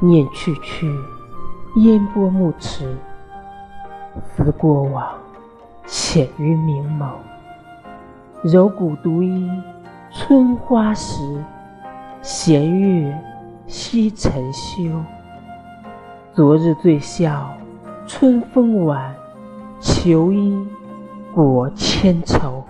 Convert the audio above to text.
念去去烟波暮迟思过往浅于明眸。柔骨独依春花时闲月惜沉休昨日醉笑春风晚求衣裹千愁。